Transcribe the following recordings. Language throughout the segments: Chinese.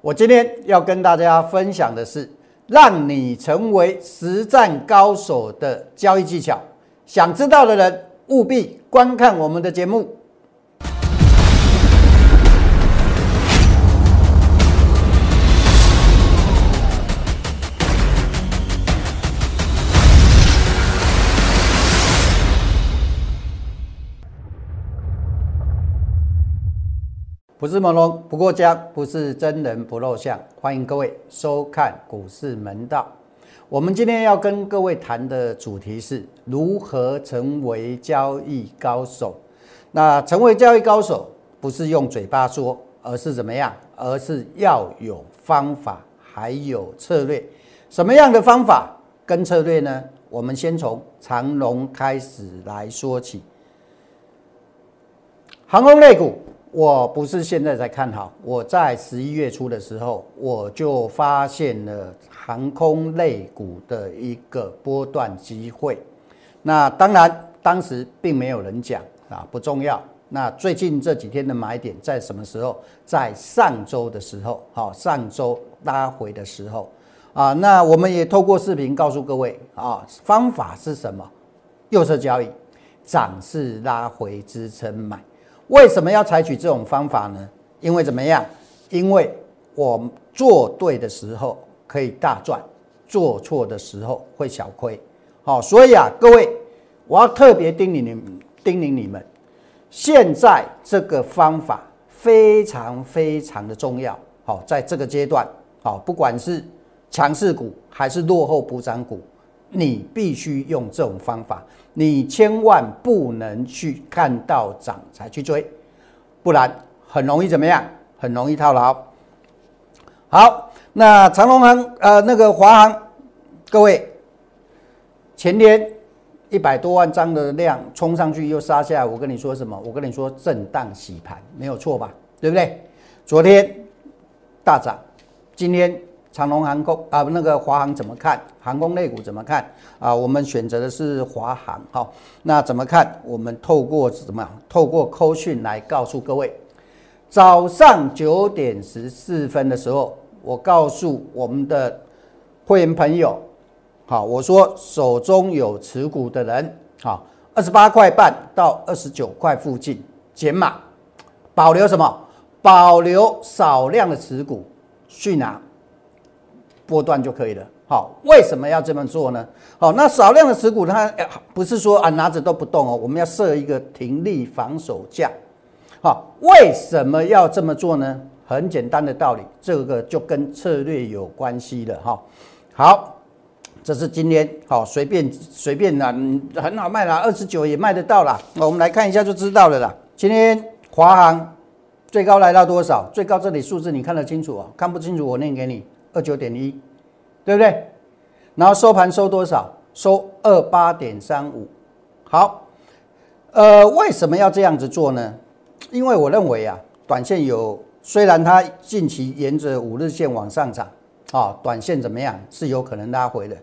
我今天要跟大家分享的是，让你成为实战高手的交易技巧。想知道的人务必观看我们的节目。不是朦胧不过江，不是真人不露相。欢迎各位收看股市门道。我们今天要跟各位谈的主题是如何成为交易高手。那成为交易高手，不是用嘴巴说，而是怎么样？而是要有方法，还有策略。什么样的方法跟策略呢？我们先从长龙开始来说起。航空类股。我不是现在才看好，我在十一月初的时候，我就发现了航空类股的一个波段机会。那当然，当时并没有人讲啊，不重要。那最近这几天的买点在什么时候？在上周的时候，好，上周拉回的时候啊。那我们也透过视频告诉各位啊，方法是什么？右侧交易，涨势拉回支撑买。为什么要采取这种方法呢？因为怎么样？因为我做对的时候可以大赚，做错的时候会小亏。好，所以啊，各位，我要特别叮咛你们，叮咛你们，现在这个方法非常非常的重要。好，在这个阶段，好，不管是强势股还是落后补涨股。你必须用这种方法，你千万不能去看到涨才去追，不然很容易怎么样？很容易套牢。好，那长隆行呃那个华航，各位前天一百多万张的量冲上去又杀下来，我跟你说什么？我跟你说震荡洗盘没有错吧？对不对？昨天大涨，今天。长龙航空啊，那个华航怎么看？航空类股怎么看？啊，我们选择的是华航。好，那怎么看？我们透过怎么？透过扣讯来告诉各位。早上九点十四分的时候，我告诉我们的会员朋友，好，我说手中有持股的人，好，二十八块半到二十九块附近减码，保留什么？保留少量的持股去拿。波段就可以了。好，为什么要这么做呢？好，那少量的持股，它不是说啊拿着都不动哦，我们要设一个停利防守价。好，为什么要这么做呢？很简单的道理，这个就跟策略有关系了哈。好，这是今天好随便随便啦，很好卖啦，二十九也卖得到啦。那我们来看一下就知道了啦。今天华航最高来到多少？最高这里数字你看得清楚啊？看不清楚我念给你。二九点一，对不对？然后收盘收多少？收二八点三五。好，呃，为什么要这样子做呢？因为我认为啊，短线有虽然它近期沿着五日线往上涨啊，短线怎么样是有可能拉回的。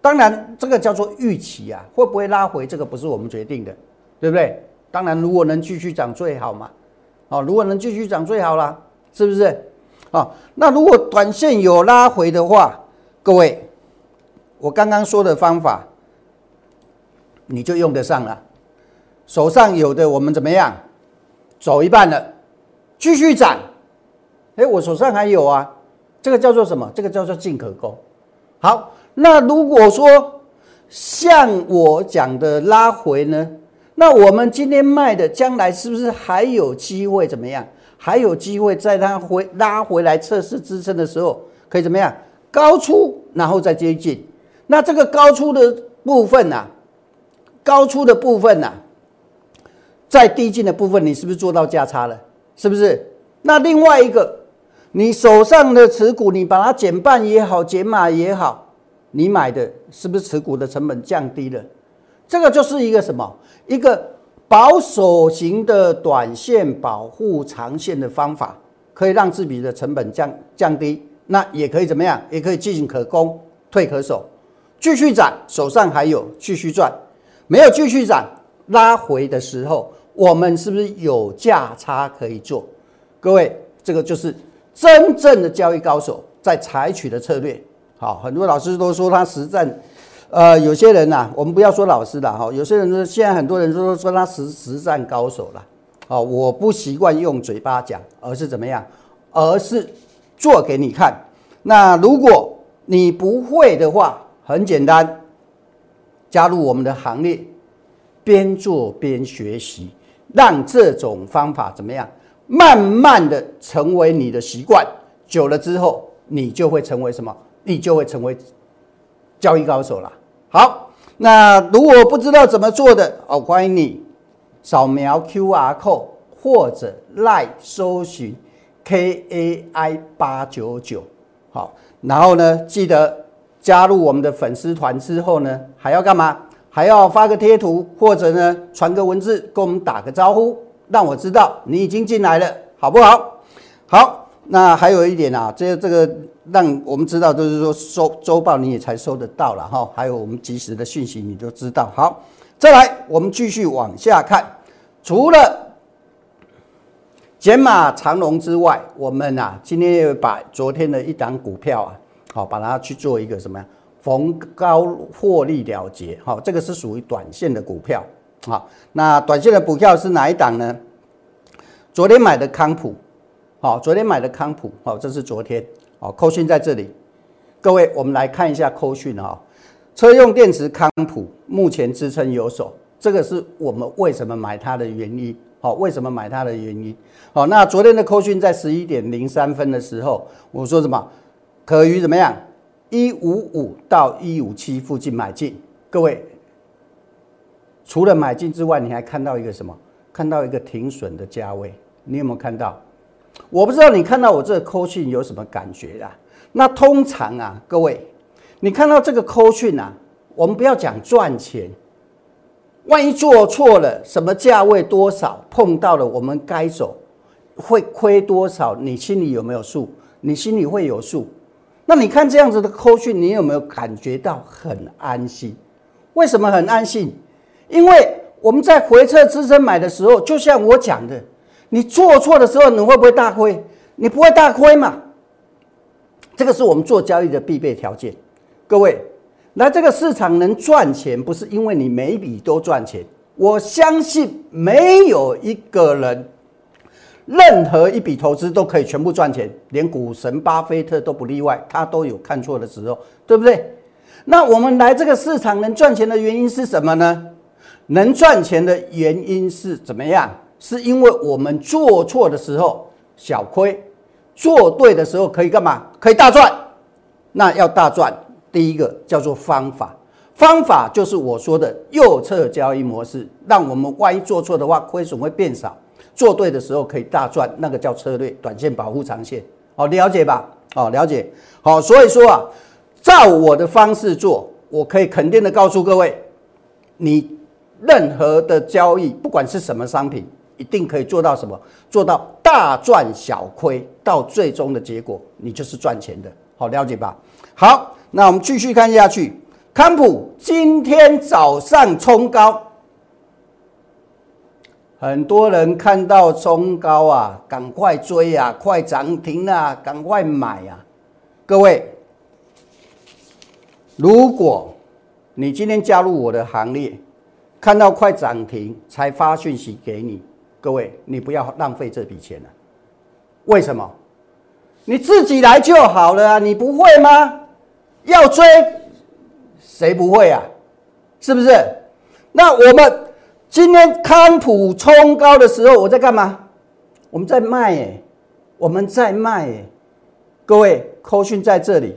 当然，这个叫做预期啊，会不会拉回？这个不是我们决定的，对不对？当然，如果能继续涨最好嘛。哦，如果能继续涨最好啦，是不是？啊，那如果短线有拉回的话，各位，我刚刚说的方法，你就用得上了。手上有的我们怎么样？走一半了，继续涨。哎，我手上还有啊，这个叫做什么？这个叫做进可攻。好，那如果说像我讲的拉回呢，那我们今天卖的，将来是不是还有机会怎么样？还有机会在它回拉回来测试支撑的时候，可以怎么样？高出，然后再接近。那这个高出的部分呐，高出的部分呐，在低进的部分，你是不是做到价差了？是不是？那另外一个，你手上的持股，你把它减半也好，减码也好，你买的是不是持股的成本降低了？这个就是一个什么？一个。保守型的短线保护长线的方法，可以让自己的成本降降低，那也可以怎么样？也可以进行可攻，退可守，继续涨，手上还有继续赚，没有继续涨，拉回的时候，我们是不是有价差可以做？各位，这个就是真正的交易高手在采取的策略。好，很多老师都说他实战，呃，有些人呐，我们不要说老师了哈，有些人说现在很多人说说他实实战高手了。哦，我不习惯用嘴巴讲，而是怎么样？而是做给你看。那如果你不会的话，很简单，加入我们的行列，边做边学习，让这种方法怎么样？慢慢的成为你的习惯，久了之后，你就会成为什么？你就会成为交易高手了。好，那如果不知道怎么做的哦，欢迎你扫描 Q R code 或者赖搜寻 K A I 八九九。好，然后呢，记得加入我们的粉丝团之后呢，还要干嘛？还要发个贴图，或者呢，传个文字跟我们打个招呼，让我知道你已经进来了，好不好？好，那还有一点啊，这这个。让我们知道，就是说收周报你也才收得到了哈，还有我们及时的讯息你都知道。好，再来，我们继续往下看。除了减码长龙之外，我们啊今天又把昨天的一档股票啊，好把它去做一个什么呀？逢高获利了结。好，这个是属于短线的股票。好，那短线的股票是哪一档呢？昨天买的康普。好，昨天买的康普。好，这是昨天。好，扣讯在这里，各位，我们来看一下扣讯哈。车用电池康普目前支撑有手，这个是我们为什么买它的原因。好，为什么买它的原因？好，那昨天的扣讯在十一点零三分的时候，我说什么？可于怎么样？一五五到一五七附近买进。各位，除了买进之外，你还看到一个什么？看到一个停损的价位，你有没有看到？我不知道你看到我这个扣讯有什么感觉啦？那通常啊，各位，你看到这个扣讯啊，我们不要讲赚钱，万一做错了，什么价位多少碰到了，我们该走，会亏多少？你心里有没有数？你心里会有数？那你看这样子的扣讯，你有没有感觉到很安心？为什么很安心？因为我们在回撤支撑买的时候，就像我讲的。你做错的时候，你会不会大亏？你不会大亏嘛？这个是我们做交易的必备条件。各位，来这个市场能赚钱，不是因为你每一笔都赚钱。我相信没有一个人，任何一笔投资都可以全部赚钱，连股神巴菲特都不例外，他都有看错的时候，对不对？那我们来这个市场能赚钱的原因是什么呢？能赚钱的原因是怎么样？是因为我们做错的时候小亏，做对的时候可以干嘛？可以大赚。那要大赚，第一个叫做方法，方法就是我说的右侧交易模式，让我们万一做错的话，亏损会变少；做对的时候可以大赚，那个叫策略，短线保护长线。好，了解吧？好，了解。好，所以说啊，照我的方式做，我可以肯定的告诉各位，你任何的交易，不管是什么商品。一定可以做到什么？做到大赚小亏，到最终的结果，你就是赚钱的。好，了解吧？好，那我们继续看下去。康普今天早上冲高，很多人看到冲高啊，赶快追啊，快涨停啊，赶快买啊！各位，如果你今天加入我的行列，看到快涨停才发讯息给你。各位，你不要浪费这笔钱了。为什么？你自己来就好了啊！你不会吗？要追，谁不会啊？是不是？那我们今天康普冲高的时候，我在干嘛？我们在卖耶，我们在卖耶。各位，扣讯在这里，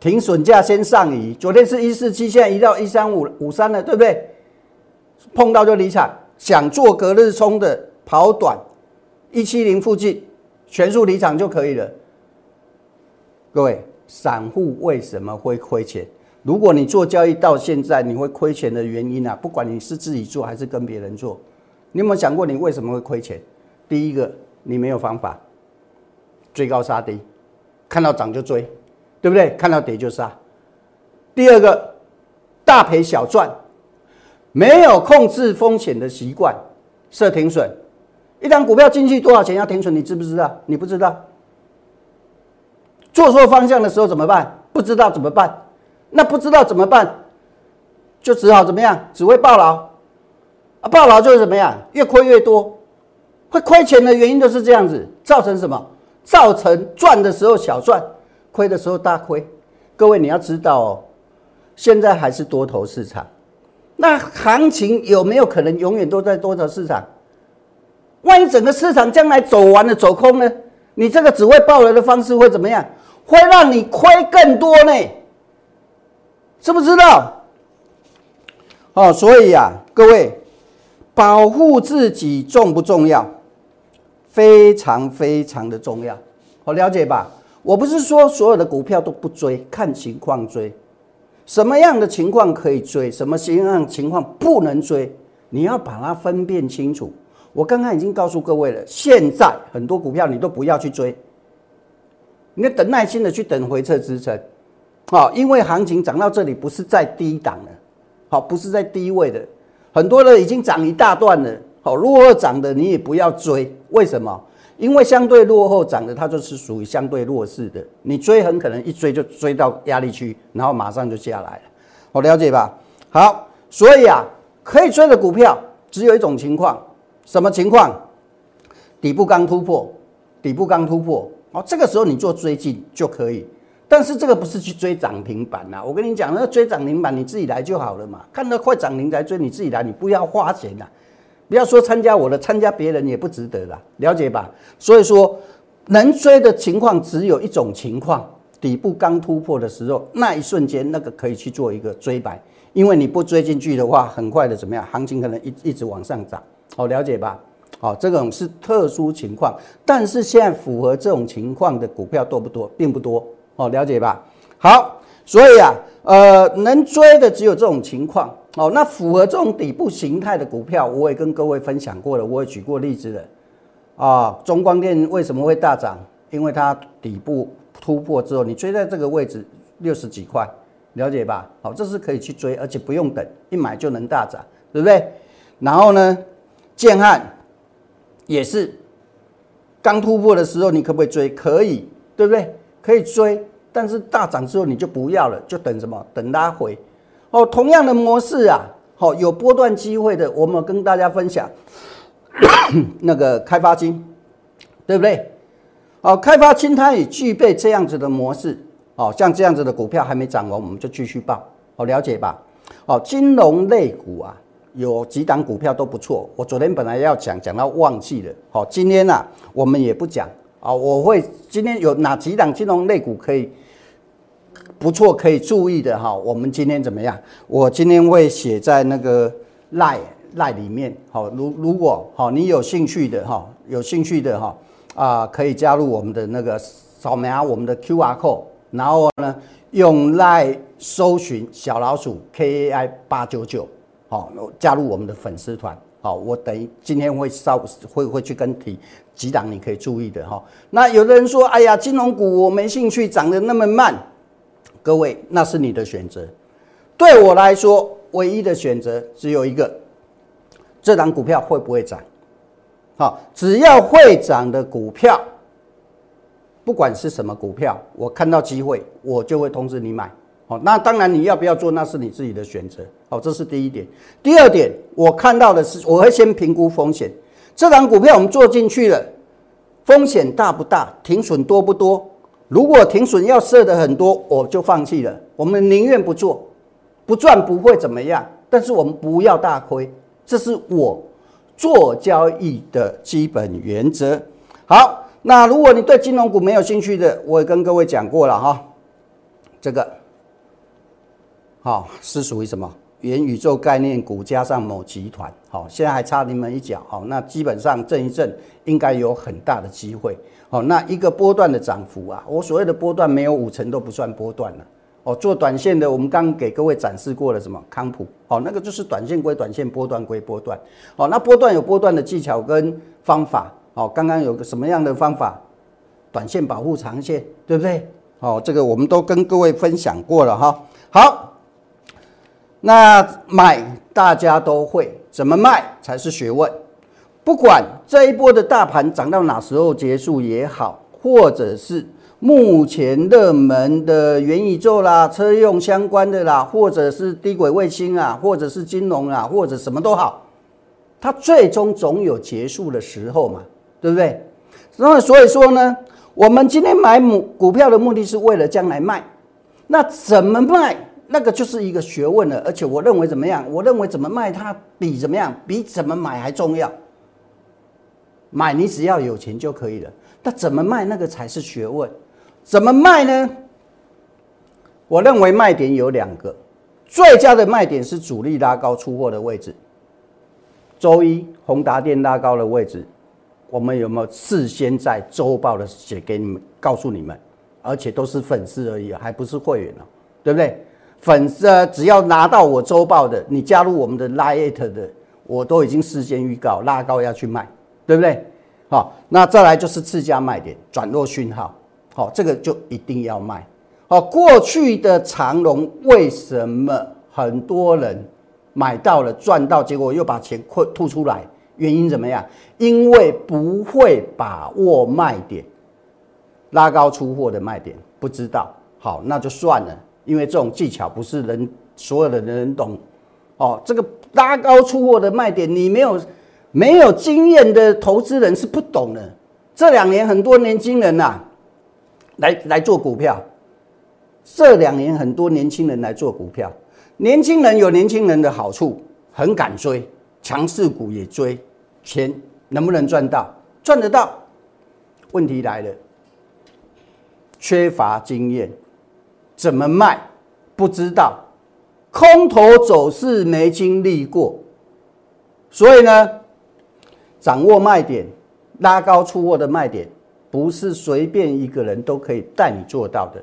停损价先上移。昨天是一四七，现在移到一三五五三了，对不对？碰到就离场。想做隔日冲的跑短，一七零附近全数离场就可以了。各位，散户为什么会亏钱？如果你做交易到现在，你会亏钱的原因啊，不管你是自己做还是跟别人做，你有没有想过你为什么会亏钱？第一个，你没有方法，追高杀低，看到涨就追，对不对？看到跌就杀。第二个，大赔小赚。没有控制风险的习惯，设停损。一张股票进去多少钱要停损？你知不知道？你不知道。做错方向的时候怎么办？不知道怎么办？那不知道怎么办，就只好怎么样？只会抱牢啊！抱牢就是怎么样？越亏越多，会亏钱的原因就是这样子，造成什么？造成赚的时候小赚，亏的时候大亏。各位你要知道哦，现在还是多头市场，那行情有没有可能永远都在多头市场？万一整个市场将来走完了走空呢？你这个只会爆雷的方式会怎么样？会让你亏更多呢？知不知道？哦，所以啊，各位，保护自己重不重要？非常非常的重要，好了解吧？我不是说所有的股票都不追，看情况追。什么样的情况可以追？什么样情况不能追？你要把它分辨清楚。我刚刚已经告诉各位了，现在很多股票你都不要去追，你要等耐心的去等回撤支撑，好，因为行情涨到这里不是在低档了，好，不是在低位的，很多的已经涨一大段了，好，如果涨的你也不要追，为什么？因为相对落后涨的它就是属于相对弱势的，你追很可能一追就追到压力区，然后马上就下来了，我了解吧？好，所以啊，可以追的股票只有一种情况。什么情况？底部刚突破，底部刚突破，哦，这个时候你做追进就可以。但是这个不是去追涨停板呐，我跟你讲，那追涨停板你自己来就好了嘛。看到快涨停才追，你自己来，你不要花钱呐。不要说参加我的，参加别人也不值得啦，了解吧？所以说，能追的情况只有一种情况，底部刚突破的时候，那一瞬间那个可以去做一个追白，因为你不追进去的话，很快的怎么样？行情可能一一直往上涨。好了解吧？好，这种是特殊情况，但是现在符合这种情况的股票多不多？并不多。哦，了解吧？好，所以啊，呃，能追的只有这种情况。哦，那符合这种底部形态的股票，我也跟各位分享过了，我也举过例子了。啊，中光电为什么会大涨？因为它底部突破之后，你追在这个位置六十几块，了解吧？好，这是可以去追，而且不用等，一买就能大涨，对不对？然后呢？建汉也是刚突破的时候，你可不可以追？可以，对不对？可以追，但是大涨之后你就不要了，就等什么？等拉回。哦，同样的模式啊，好，有波段机会的，我们跟大家分享那个开发金，对不对？好，开发金它也具备这样子的模式。哦，像这样子的股票还没涨完，我们就继续报。好，了解吧？哦，金融类股啊。有几档股票都不错，我昨天本来要讲，讲到忘记了。好，今天呢，我们也不讲啊。我会今天有哪几档金融类股可以不错，可以注意的哈。我们今天怎么样？我今天会写在那个赖赖里面。好，如如果好，你有兴趣的哈，有兴趣的哈啊，可以加入我们的那个扫描我们的 Q R code，然后呢，用赖搜寻小老鼠 K A I 八九九。好，加入我们的粉丝团。好，我等于今天会稍会会去跟提几档，你可以注意的哈。那有的人说，哎呀，金融股我没兴趣，涨得那么慢。各位，那是你的选择。对我来说，唯一的选择只有一个：这档股票会不会涨？好，只要会涨的股票，不管是什么股票，我看到机会，我就会通知你买。好，那当然你要不要做，那是你自己的选择。好，这是第一点。第二点，我看到的是，我会先评估风险。这档股票我们做进去了，风险大不大？停损多不多？如果停损要设的很多，我就放弃了。我们宁愿不做，不赚不会怎么样。但是我们不要大亏，这是我做交易的基本原则。好，那如果你对金融股没有兴趣的，我也跟各位讲过了哈，这个。好，是属于什么元宇宙概念股加上某集团？好，现在还差你们一脚。好，那基本上震一震，应该有很大的机会。好，那一个波段的涨幅啊，我所谓的波段没有五成都不算波段了。哦，做短线的，我们刚给各位展示过了什么康普？哦，那个就是短线归短线，波段归波段。好，那波段有波段的技巧跟方法。好，刚刚有个什么样的方法？短线保护长线，对不对？好，这个我们都跟各位分享过了哈。好。那买大家都会，怎么卖才是学问。不管这一波的大盘涨到哪时候结束也好，或者是目前热门的元宇宙啦、车用相关的啦，或者是低轨卫星啊，或者是金融啊，或者什么都好，它最终总有结束的时候嘛，对不对？那所以说呢，我们今天买股股票的目的是为了将来卖，那怎么卖？那个就是一个学问了。而且我认为怎么样？我认为怎么卖它比怎么样，比怎么买还重要。买你只要有钱就可以了，那怎么卖那个才是学问。怎么卖呢？我认为卖点有两个，最佳的卖点是主力拉高出货的位置。周一宏达电拉高的位置，我们有没有事先在周报的写给你们，告诉你们？而且都是粉丝而已，还不是会员哦，对不对？粉丝只要拿到我周报的，你加入我们的 Lite 的，我都已经事先预告拉高要去卖，对不对？好，那再来就是次佳卖点转弱讯号。好，这个就一定要卖。好，过去的长龙为什么很多人买到了赚到，结果又把钱吐吐出来？原因怎么样？因为不会把握卖点，拉高出货的卖点不知道。好，那就算了，因为这种技巧不是人所有的人懂。哦，这个拉高出货的卖点，你没有没有经验的投资人是不懂的。这两年很多年轻人呐。来来做股票，这两年很多年轻人来做股票，年轻人有年轻人的好处，很敢追，强势股也追，钱能不能赚到？赚得到。问题来了，缺乏经验，怎么卖不知道，空头走势没经历过，所以呢，掌握卖点，拉高出货的卖点。不是随便一个人都可以带你做到的，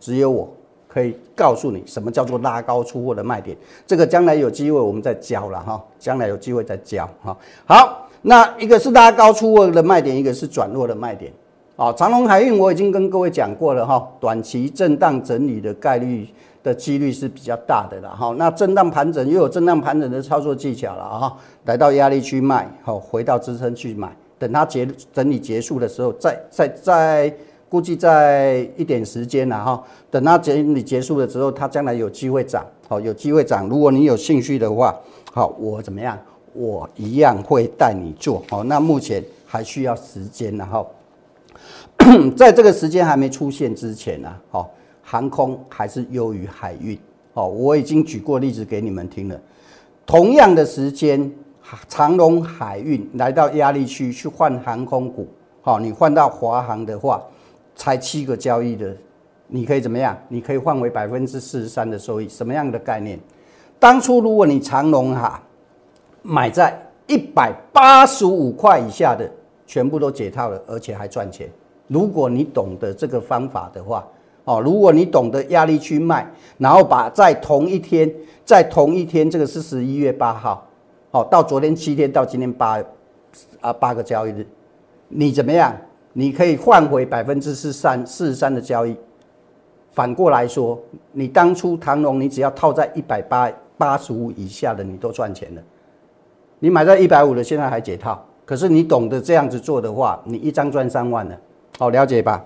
只有我可以告诉你什么叫做拉高出货的卖点。这个将来有机会我们再教了哈，将来有机会再教哈。好，那一个是拉高出货的卖点，一个是转弱的卖点。好，长隆海运我已经跟各位讲过了哈，短期震荡整理的概率的几率是比较大的了哈。那震荡盘整又有震荡盘整的操作技巧了哈，来到压力区卖，好，回到支撑去买。等它结整理结束的时候，再再再估计在一点时间了哈。等它整理结束的时候，它将来有机会涨，好有机会涨。如果你有兴趣的话，好我怎么样？我一样会带你做。好，那目前还需要时间，然后在这个时间还没出现之前呢，好航空还是优于海运。哦，我已经举过例子给你们听了，同样的时间。长隆海运来到压力区去换航空股，好，你换到华航的话，才七个交易的，你可以怎么样？你可以换为百分之四十三的收益，什么样的概念？当初如果你长隆哈买在一百八十五块以下的，全部都解套了，而且还赚钱。如果你懂得这个方法的话，哦，如果你懂得压力去卖，然后把在同一天，在同一天，这个是十一月八号。好，到昨天七天，到今天八啊八个交易日，你怎么样？你可以换回百分之四三四十三的交易。反过来说，你当初唐龙，你只要套在一百八八十五以下的，你都赚钱了。你买在一百五的，现在还解套。可是你懂得这样子做的话，你一张赚三万了。好，了解吧？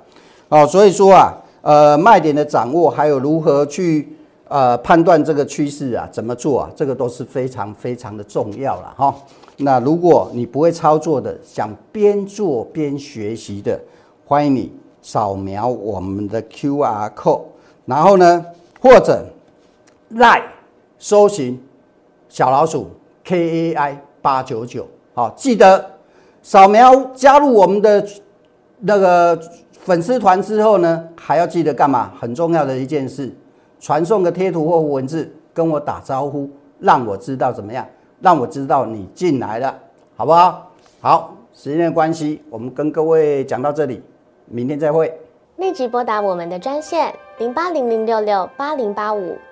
好，所以说啊，呃，卖点的掌握，还有如何去。呃，判断这个趋势啊，怎么做啊？这个都是非常非常的重要了哈。那如果你不会操作的，想边做边学习的，欢迎你扫描我们的 Q R code，然后呢，或者来搜寻小老鼠 K A I 八九九，好，记得扫描加入我们的那个粉丝团之后呢，还要记得干嘛？很重要的一件事。传送个贴图或文字跟我打招呼，让我知道怎么样？让我知道你进来了，好不好？好，时间的关系，我们跟各位讲到这里，明天再会。立即拨打我们的专线零八零零六六八零八五